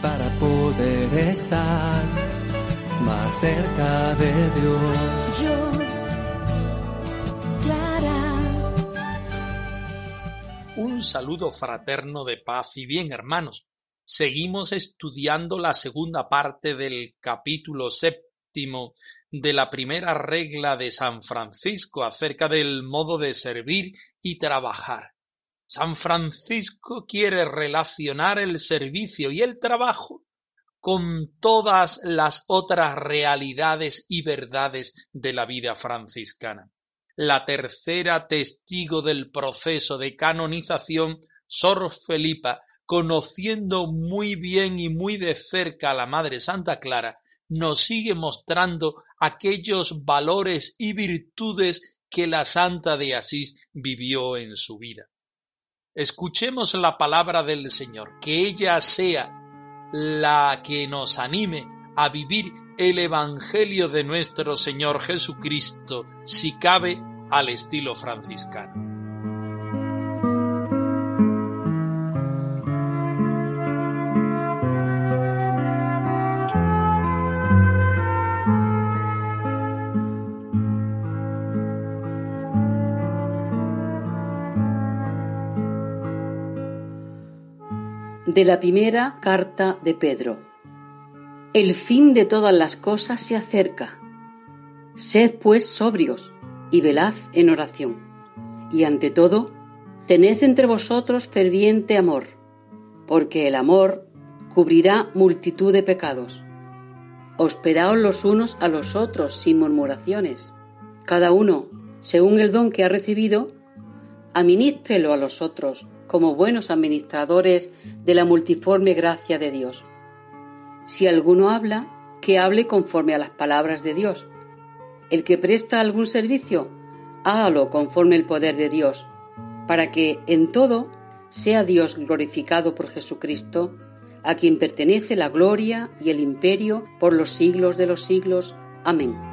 para poder estar más cerca de Dios. Yo, Clara. Un saludo fraterno de paz y bien, hermanos. Seguimos estudiando la segunda parte del capítulo séptimo de la primera regla de San Francisco acerca del modo de servir y trabajar. San Francisco quiere relacionar el servicio y el trabajo con todas las otras realidades y verdades de la vida franciscana. La tercera testigo del proceso de canonización, Sor Felipa, conociendo muy bien y muy de cerca a la Madre Santa Clara, nos sigue mostrando aquellos valores y virtudes que la Santa de Asís vivió en su vida. Escuchemos la palabra del Señor, que ella sea la que nos anime a vivir el Evangelio de nuestro Señor Jesucristo, si cabe, al estilo franciscano. De la primera carta de Pedro. El fin de todas las cosas se acerca. Sed pues sobrios y velad en oración. Y ante todo, tened entre vosotros ferviente amor, porque el amor cubrirá multitud de pecados. Hospedaos los unos a los otros sin murmuraciones. Cada uno, según el don que ha recibido, administrelo a los otros como buenos administradores de la multiforme gracia de Dios. Si alguno habla, que hable conforme a las palabras de Dios. El que presta algún servicio, hágalo conforme el poder de Dios, para que en todo sea Dios glorificado por Jesucristo, a quien pertenece la gloria y el imperio por los siglos de los siglos. Amén.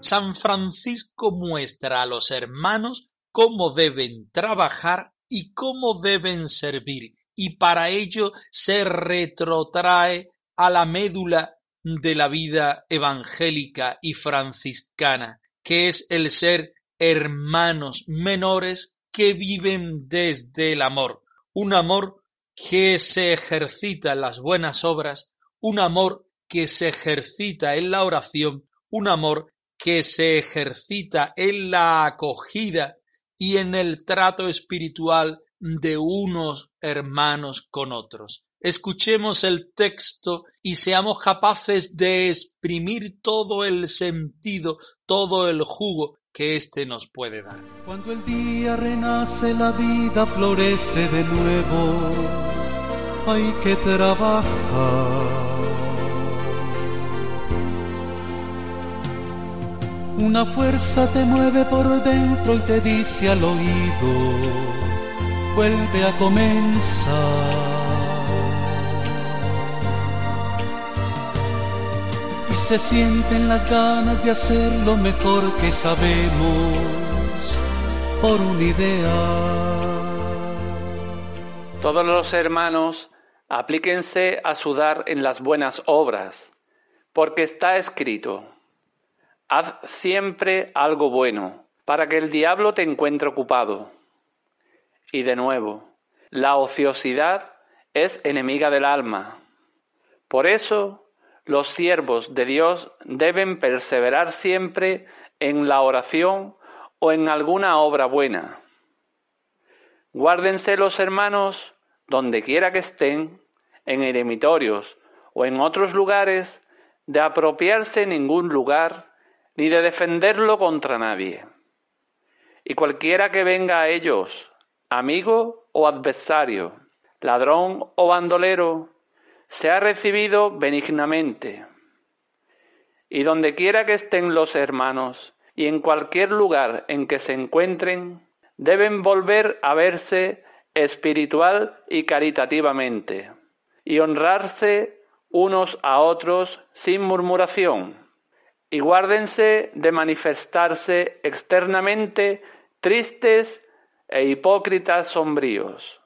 San Francisco muestra a los hermanos cómo deben trabajar y cómo deben servir, y para ello se retrotrae a la médula de la vida evangélica y franciscana, que es el ser hermanos menores que viven desde el amor, un amor que se ejercita en las buenas obras, un amor que se ejercita en la oración, un amor que se ejercita en la acogida y en el trato espiritual de unos hermanos con otros. Escuchemos el texto y seamos capaces de exprimir todo el sentido, todo el jugo que éste nos puede dar. Cuando el día renace, la vida florece de nuevo. Hay que trabajar. Una fuerza te mueve por dentro y te dice al oído, vuelve a comenzar. Y se sienten las ganas de hacer lo mejor que sabemos por una idea. Todos los hermanos aplíquense a sudar en las buenas obras, porque está escrito Haz siempre algo bueno, para que el diablo te encuentre ocupado. Y de nuevo, la ociosidad es enemiga del alma. Por eso, los siervos de Dios deben perseverar siempre en la oración o en alguna obra buena. Guárdense los hermanos, donde quiera que estén, en eremitorios o en otros lugares, de apropiarse ningún lugar, ni de defenderlo contra nadie. Y cualquiera que venga a ellos, amigo o adversario, ladrón o bandolero, sea recibido benignamente. Y donde quiera que estén los hermanos, y en cualquier lugar en que se encuentren, deben volver a verse espiritual y caritativamente, y honrarse unos a otros sin murmuración, y guárdense de manifestarse externamente tristes e hipócritas sombríos.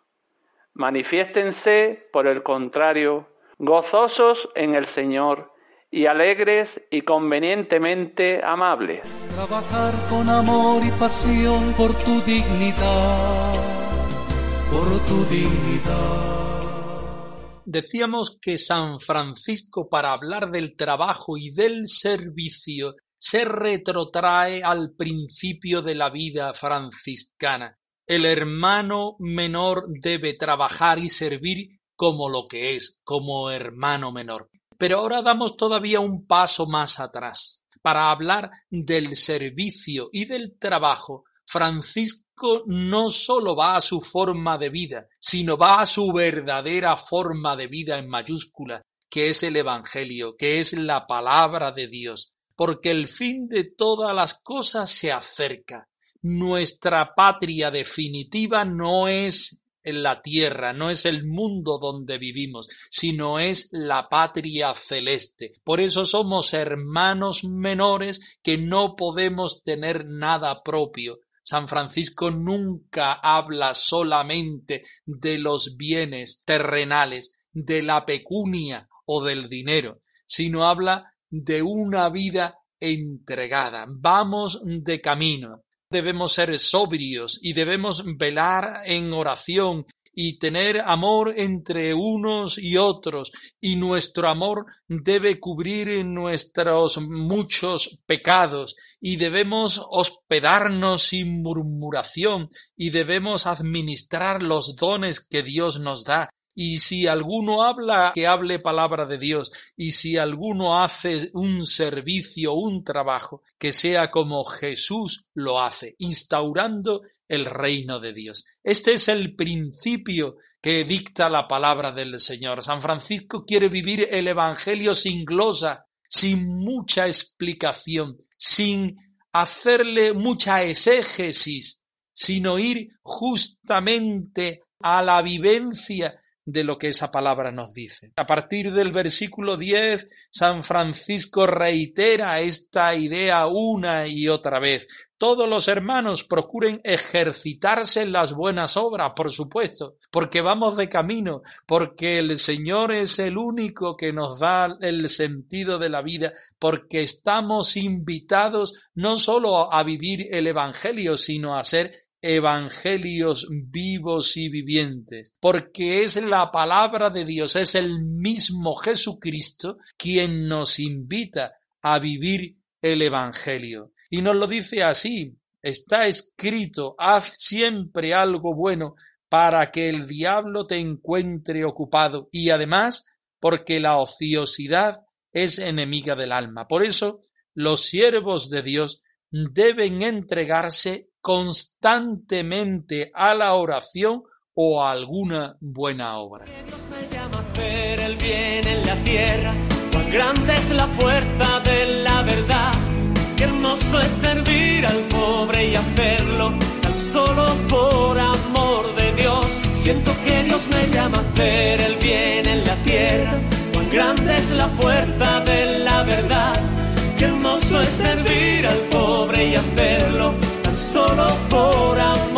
Manifiéstense, por el contrario, gozosos en el Señor y alegres y convenientemente amables. Trabajar con amor y pasión por tu dignidad, por tu dignidad. Decíamos que San Francisco para hablar del trabajo y del servicio se retrotrae al principio de la vida franciscana. El hermano menor debe trabajar y servir como lo que es, como hermano menor. Pero ahora damos todavía un paso más atrás. Para hablar del servicio y del trabajo, Francisco no sólo va a su forma de vida, sino va a su verdadera forma de vida en mayúscula, que es el Evangelio, que es la palabra de Dios, porque el fin de todas las cosas se acerca. Nuestra patria definitiva no es la tierra, no es el mundo donde vivimos, sino es la patria celeste. Por eso somos hermanos menores que no podemos tener nada propio. San Francisco nunca habla solamente de los bienes terrenales, de la pecunia o del dinero, sino habla de una vida entregada. Vamos de camino debemos ser sobrios y debemos velar en oración y tener amor entre unos y otros, y nuestro amor debe cubrir nuestros muchos pecados, y debemos hospedarnos sin murmuración, y debemos administrar los dones que Dios nos da, y si alguno habla, que hable palabra de Dios. Y si alguno hace un servicio, un trabajo, que sea como Jesús lo hace, instaurando el reino de Dios. Este es el principio que dicta la palabra del Señor. San Francisco quiere vivir el Evangelio sin glosa, sin mucha explicación, sin hacerle mucha exégesis, sino ir justamente a la vivencia de lo que esa palabra nos dice. A partir del versículo 10, San Francisco reitera esta idea una y otra vez. Todos los hermanos procuren ejercitarse en las buenas obras, por supuesto, porque vamos de camino, porque el Señor es el único que nos da el sentido de la vida, porque estamos invitados no solo a vivir el Evangelio, sino a ser evangelios vivos y vivientes, porque es la palabra de Dios, es el mismo Jesucristo quien nos invita a vivir el Evangelio. Y nos lo dice así, está escrito, haz siempre algo bueno para que el diablo te encuentre ocupado y además porque la ociosidad es enemiga del alma. Por eso los siervos de Dios deben entregarse constantemente a la oración o a alguna buena obra. El bien en la tierra, cuán grande es la fuerza hacerlo tan solo por amor de Dios. Siento que Dios me llama a hacer el bien en la tierra, cuán grande es la fuerza de la verdad, qué hermoso es servir al pobre y hacerlo solo por amor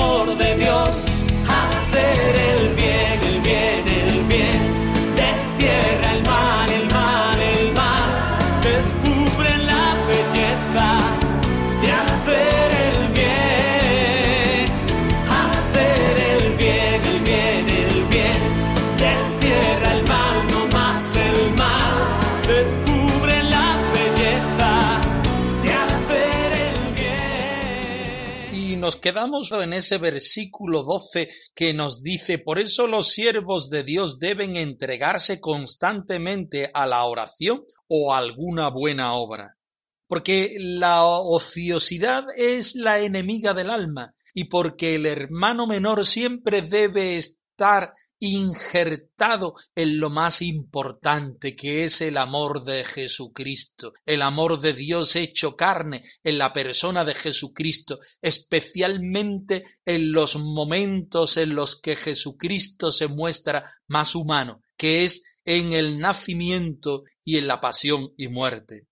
quedamos en ese versículo 12 que nos dice, por eso los siervos de Dios deben entregarse constantemente a la oración o a alguna buena obra. Porque la ociosidad es la enemiga del alma y porque el hermano menor siempre debe estar injertado en lo más importante que es el amor de Jesucristo, el amor de Dios hecho carne en la persona de Jesucristo, especialmente en los momentos en los que Jesucristo se muestra más humano, que es en el nacimiento y en la pasión y muerte.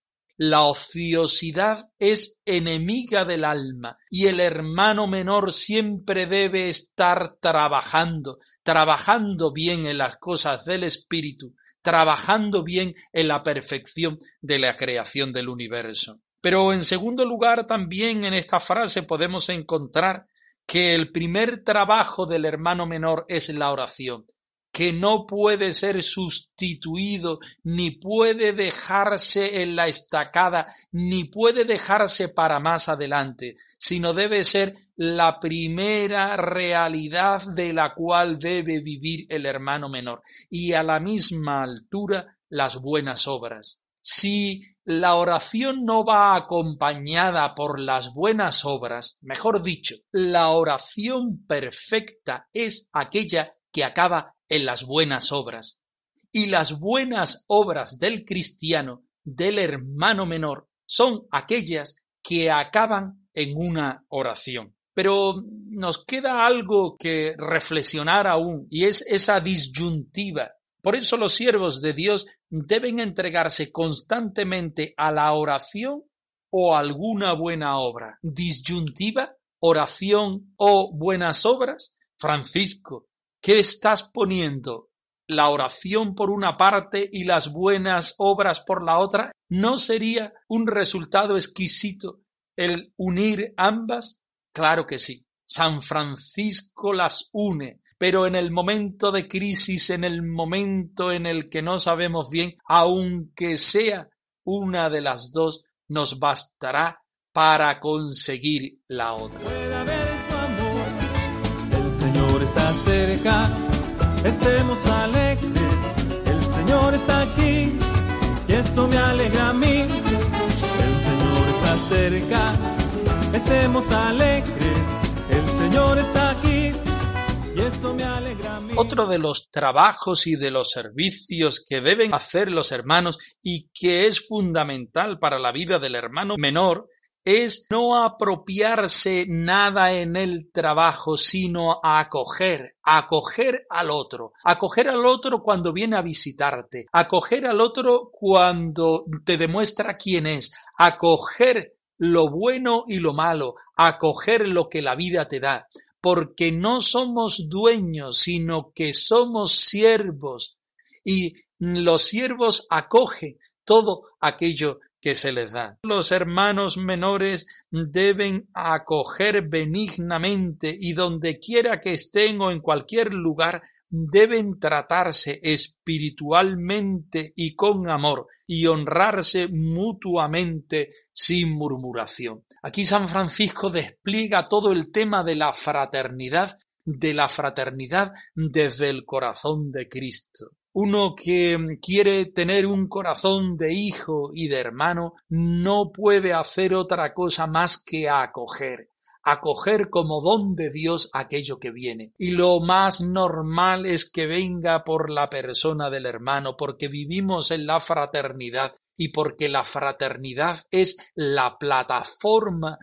La ociosidad es enemiga del alma y el hermano menor siempre debe estar trabajando, trabajando bien en las cosas del espíritu, trabajando bien en la perfección de la creación del universo. Pero en segundo lugar también en esta frase podemos encontrar que el primer trabajo del hermano menor es la oración que no puede ser sustituido, ni puede dejarse en la estacada, ni puede dejarse para más adelante, sino debe ser la primera realidad de la cual debe vivir el hermano menor, y a la misma altura las buenas obras. Si la oración no va acompañada por las buenas obras, mejor dicho, la oración perfecta es aquella que acaba en las buenas obras. Y las buenas obras del cristiano, del hermano menor, son aquellas que acaban en una oración. Pero nos queda algo que reflexionar aún, y es esa disyuntiva. Por eso los siervos de Dios deben entregarse constantemente a la oración o alguna buena obra. Disyuntiva, oración o buenas obras. Francisco, ¿Qué estás poniendo? ¿La oración por una parte y las buenas obras por la otra? ¿No sería un resultado exquisito el unir ambas? Claro que sí. San Francisco las une, pero en el momento de crisis, en el momento en el que no sabemos bien, aunque sea una de las dos, nos bastará para conseguir la otra. Señor está cerca, estemos alegres, el Señor está aquí y esto me alegra a mí. El Señor está cerca, estemos alegres, el Señor está aquí y esto me alegra a mí. Otro de los trabajos y de los servicios que deben hacer los hermanos y que es fundamental para la vida del hermano menor es no apropiarse nada en el trabajo, sino acoger, acoger al otro, acoger al otro cuando viene a visitarte, acoger al otro cuando te demuestra quién es, acoger lo bueno y lo malo, acoger lo que la vida te da, porque no somos dueños, sino que somos siervos, y los siervos acogen todo aquello que se les da. Los hermanos menores deben acoger benignamente y donde quiera que estén o en cualquier lugar deben tratarse espiritualmente y con amor y honrarse mutuamente sin murmuración. Aquí San Francisco despliega todo el tema de la fraternidad, de la fraternidad desde el corazón de Cristo. Uno que quiere tener un corazón de hijo y de hermano no puede hacer otra cosa más que acoger, acoger como don de Dios aquello que viene. Y lo más normal es que venga por la persona del hermano, porque vivimos en la fraternidad y porque la fraternidad es la plataforma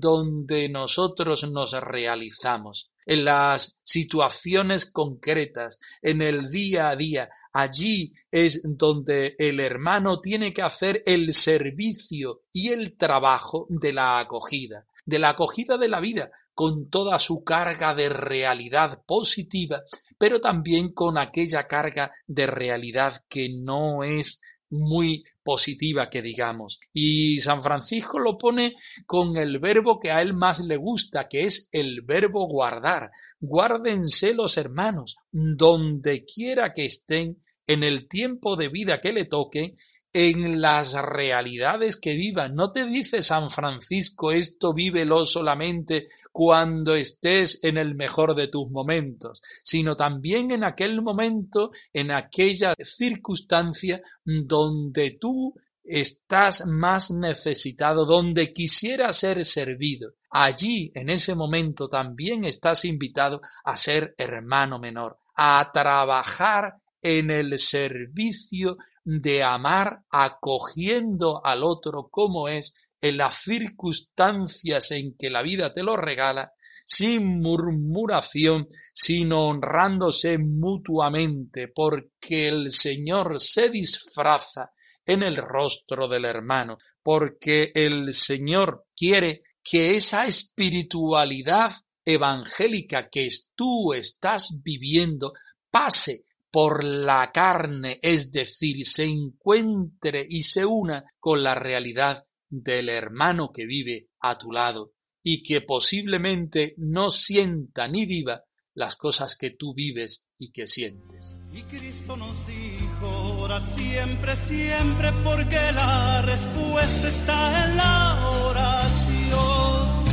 donde nosotros nos realizamos en las situaciones concretas, en el día a día. Allí es donde el hermano tiene que hacer el servicio y el trabajo de la acogida, de la acogida de la vida, con toda su carga de realidad positiva, pero también con aquella carga de realidad que no es muy positiva que digamos. Y San Francisco lo pone con el verbo que a él más le gusta, que es el verbo guardar. Guárdense los hermanos, donde quiera que estén, en el tiempo de vida que le toque, en las realidades que vivan. No te dice San Francisco esto vívelo solamente cuando estés en el mejor de tus momentos, sino también en aquel momento, en aquella circunstancia donde tú estás más necesitado, donde quisiera ser servido. Allí, en ese momento, también estás invitado a ser hermano menor, a trabajar en el servicio de amar acogiendo al otro como es en las circunstancias en que la vida te lo regala, sin murmuración, sino honrándose mutuamente, porque el Señor se disfraza en el rostro del hermano, porque el Señor quiere que esa espiritualidad evangélica que tú estás viviendo pase por la carne, es decir, se encuentre y se una con la realidad del hermano que vive a tu lado y que posiblemente no sienta ni viva las cosas que tú vives y que sientes. Y Cristo nos dijo, orad siempre, siempre, porque la respuesta está en la oración.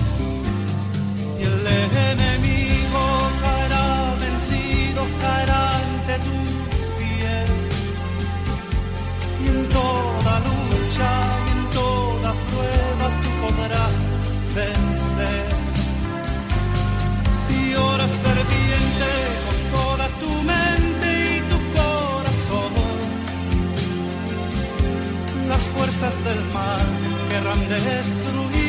Y el Y en toda lucha podrás vencer. Si oras ferviente con toda tu mente y tu corazón, las fuerzas del mal querrán destruirte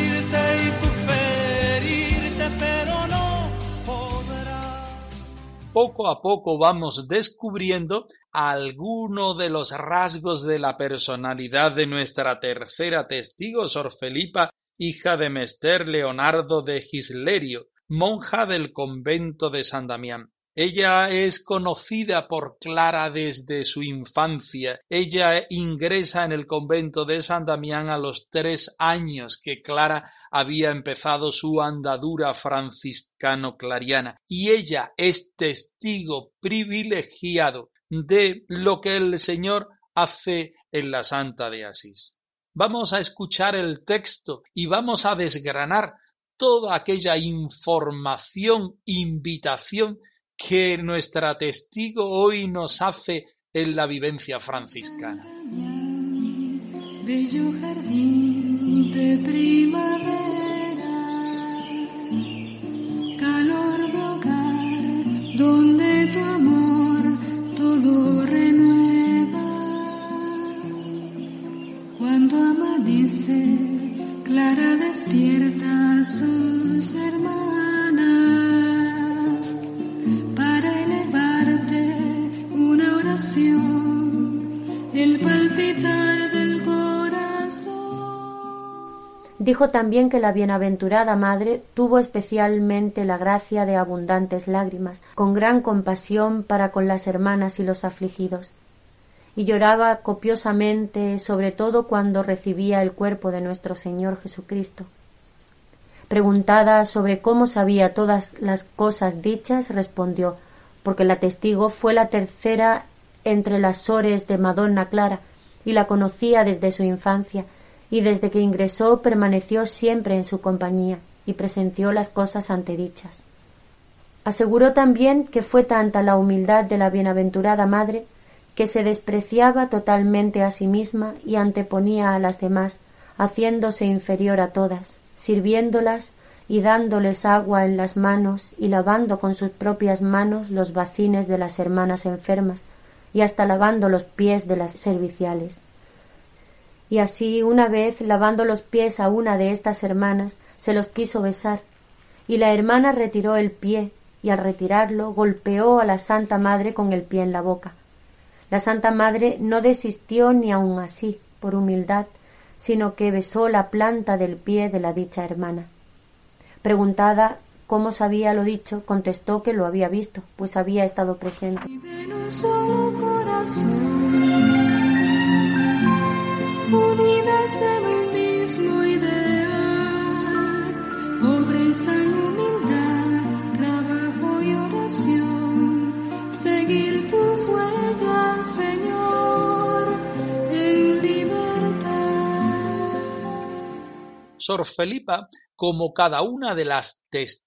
Poco a poco vamos descubriendo algunos de los rasgos de la personalidad de nuestra tercera testigo, Sor Felipa, hija de Mester Leonardo de Gislerio, monja del convento de San Damián. Ella es conocida por Clara desde su infancia. Ella ingresa en el convento de San Damián a los tres años que Clara había empezado su andadura franciscano-clariana. Y ella es testigo privilegiado de lo que el Señor hace en la Santa de Asís vamos a escuchar el texto y vamos a desgranar toda aquella información, invitación que nuestra testigo hoy nos hace en la vivencia franciscana. Bello jardín de primavera, calor de hogar, donde tu amor todo Cuando amanece, Clara despierta a sus hermanas Dijo también que la bienaventurada madre tuvo especialmente la gracia de abundantes lágrimas, con gran compasión para con las hermanas y los afligidos y lloraba copiosamente, sobre todo cuando recibía el cuerpo de nuestro Señor Jesucristo. Preguntada sobre cómo sabía todas las cosas dichas, respondió porque la testigo fue la tercera entre las sores de Madonna Clara y la conocía desde su infancia y desde que ingresó permaneció siempre en su compañía y presenció las cosas antedichas. Aseguró también que fue tanta la humildad de la bienaventurada madre que se despreciaba totalmente a sí misma y anteponía a las demás, haciéndose inferior a todas, sirviéndolas y dándoles agua en las manos y lavando con sus propias manos los bacines de las hermanas enfermas y hasta lavando los pies de las serviciales. Y así una vez lavando los pies a una de estas hermanas se los quiso besar, y la hermana retiró el pie y al retirarlo golpeó a la Santa Madre con el pie en la boca. La Santa Madre no desistió ni aun así, por humildad, sino que besó la planta del pie de la dicha hermana. Preguntada como sabía lo dicho, contestó que lo había visto, pues había estado presente. En. Sor Felipa, como cada una de las testigos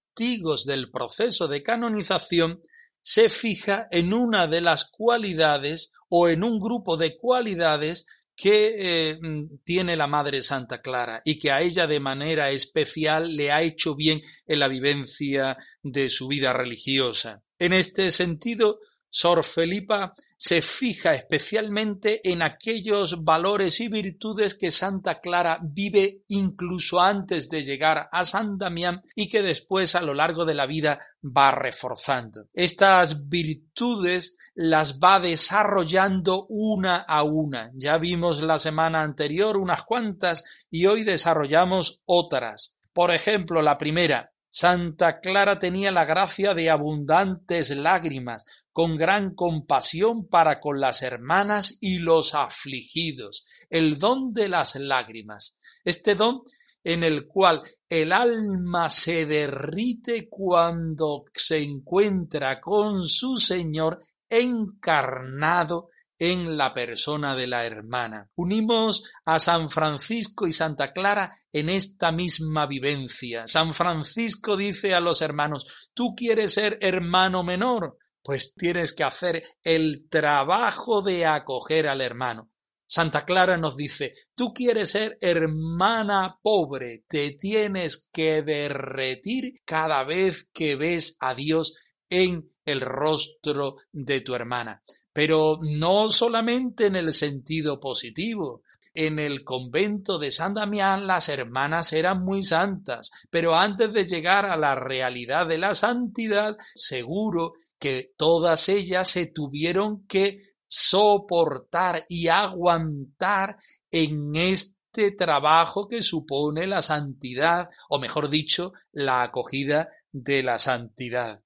del proceso de canonización, se fija en una de las cualidades o en un grupo de cualidades que eh, tiene la Madre Santa Clara y que a ella de manera especial le ha hecho bien en la vivencia de su vida religiosa. En este sentido, Sor Felipa se fija especialmente en aquellos valores y virtudes que Santa Clara vive incluso antes de llegar a San Damián y que después a lo largo de la vida va reforzando. Estas virtudes las va desarrollando una a una. Ya vimos la semana anterior unas cuantas y hoy desarrollamos otras. Por ejemplo, la primera, Santa Clara tenía la gracia de abundantes lágrimas, con gran compasión para con las hermanas y los afligidos, el don de las lágrimas. Este don en el cual el alma se derrite cuando se encuentra con su Señor encarnado en la persona de la hermana. Unimos a San Francisco y Santa Clara en esta misma vivencia. San Francisco dice a los hermanos, tú quieres ser hermano menor, pues tienes que hacer el trabajo de acoger al hermano. Santa Clara nos dice, tú quieres ser hermana pobre, te tienes que derretir cada vez que ves a Dios en el rostro de tu hermana. Pero no solamente en el sentido positivo. En el convento de San Damián las hermanas eran muy santas, pero antes de llegar a la realidad de la santidad, seguro que todas ellas se tuvieron que soportar y aguantar en este trabajo que supone la santidad, o mejor dicho, la acogida de la santidad.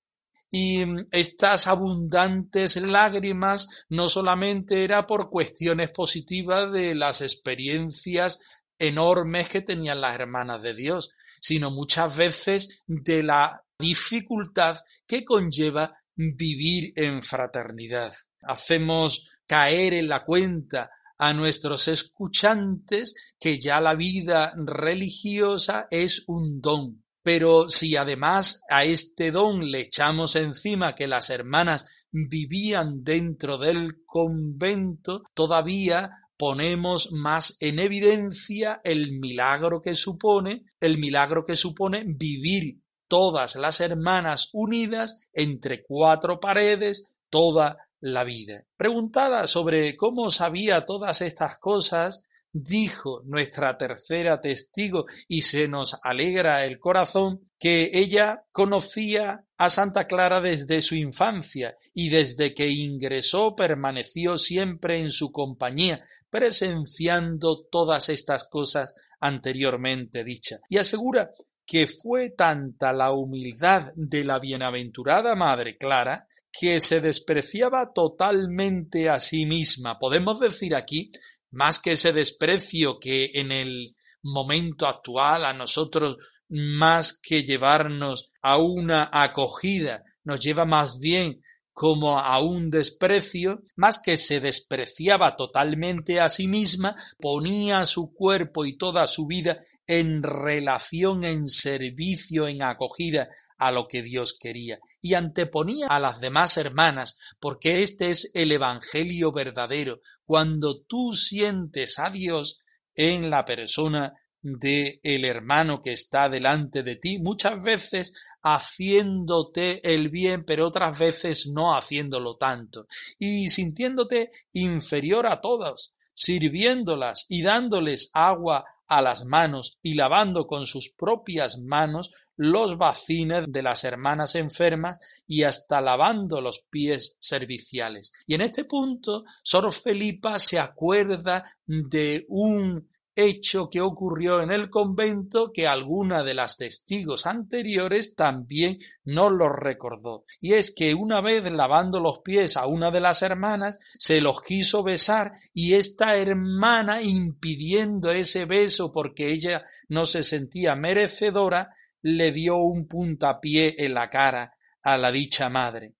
Y estas abundantes lágrimas no solamente era por cuestiones positivas de las experiencias enormes que tenían las hermanas de Dios, sino muchas veces de la dificultad que conlleva vivir en fraternidad. Hacemos caer en la cuenta a nuestros escuchantes que ya la vida religiosa es un don, pero si además a este don le echamos encima que las hermanas vivían dentro del convento, todavía ponemos más en evidencia el milagro que supone, el milagro que supone vivir todas las hermanas unidas entre cuatro paredes toda la vida. Preguntada sobre cómo sabía todas estas cosas, dijo nuestra tercera testigo y se nos alegra el corazón que ella conocía a Santa Clara desde su infancia y desde que ingresó permaneció siempre en su compañía, presenciando todas estas cosas anteriormente dichas. Y asegura que fue tanta la humildad de la bienaventurada Madre Clara que se despreciaba totalmente a sí misma. Podemos decir aquí más que ese desprecio que en el momento actual a nosotros más que llevarnos a una acogida, nos lleva más bien como a un desprecio, más que se despreciaba totalmente a sí misma, ponía su cuerpo y toda su vida en relación, en servicio, en acogida a lo que Dios quería, y anteponía a las demás hermanas, porque este es el Evangelio verdadero, cuando tú sientes a Dios en la persona de el hermano que está delante de ti, muchas veces haciéndote el bien, pero otras veces no haciéndolo tanto, y sintiéndote inferior a todas, sirviéndolas y dándoles agua a las manos y lavando con sus propias manos los bacines de las hermanas enfermas y hasta lavando los pies serviciales. Y en este punto, Sor Felipa se acuerda de un hecho que ocurrió en el convento que alguna de las testigos anteriores también no lo recordó. Y es que una vez lavando los pies a una de las hermanas, se los quiso besar y esta hermana impidiendo ese beso porque ella no se sentía merecedora, le dio un puntapié en la cara a la dicha madre.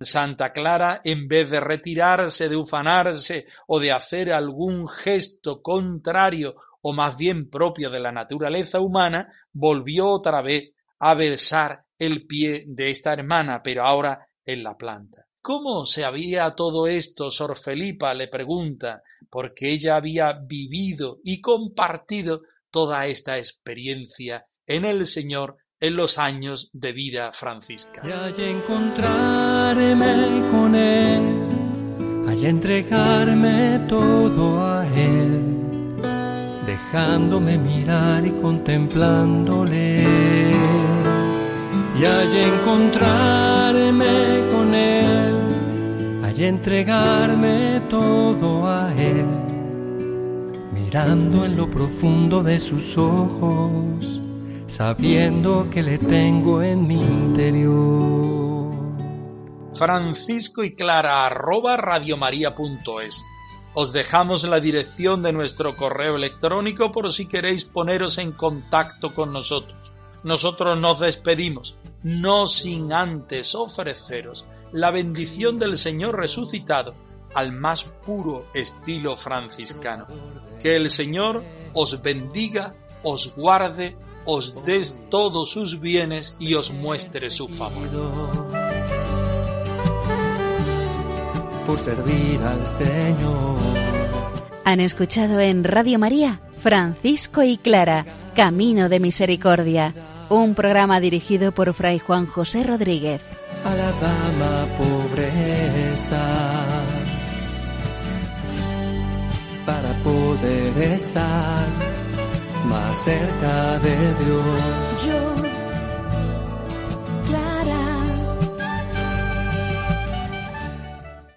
Santa Clara, en vez de retirarse, de ufanarse o de hacer algún gesto contrario o más bien propio de la naturaleza humana, volvió otra vez a versar el pie de esta hermana, pero ahora en la planta. ¿Cómo se había todo esto? Sor Felipa le pregunta, porque ella había vivido y compartido toda esta experiencia en el Señor en los años de vida franciscana. Y allá encontrarme con Él, allá entregarme todo a Él, dejándome mirar y contemplándole. Y allá encontrarme con Él, allá entregarme todo a Él, mirando en lo profundo de sus ojos sabiendo que le tengo en mi interior. Francisco y Clara arroba radiomaria.es. Os dejamos la dirección de nuestro correo electrónico por si queréis poneros en contacto con nosotros. Nosotros nos despedimos, no sin antes ofreceros la bendición del Señor resucitado al más puro estilo franciscano. Que el Señor os bendiga, os guarde, os des todos sus bienes y os muestre su favor. Por servir al Señor. Han escuchado en Radio María Francisco y Clara, Camino de Misericordia, un programa dirigido por Fray Juan José Rodríguez. A la dama pobreza. Para poder estar más cerca de Dios.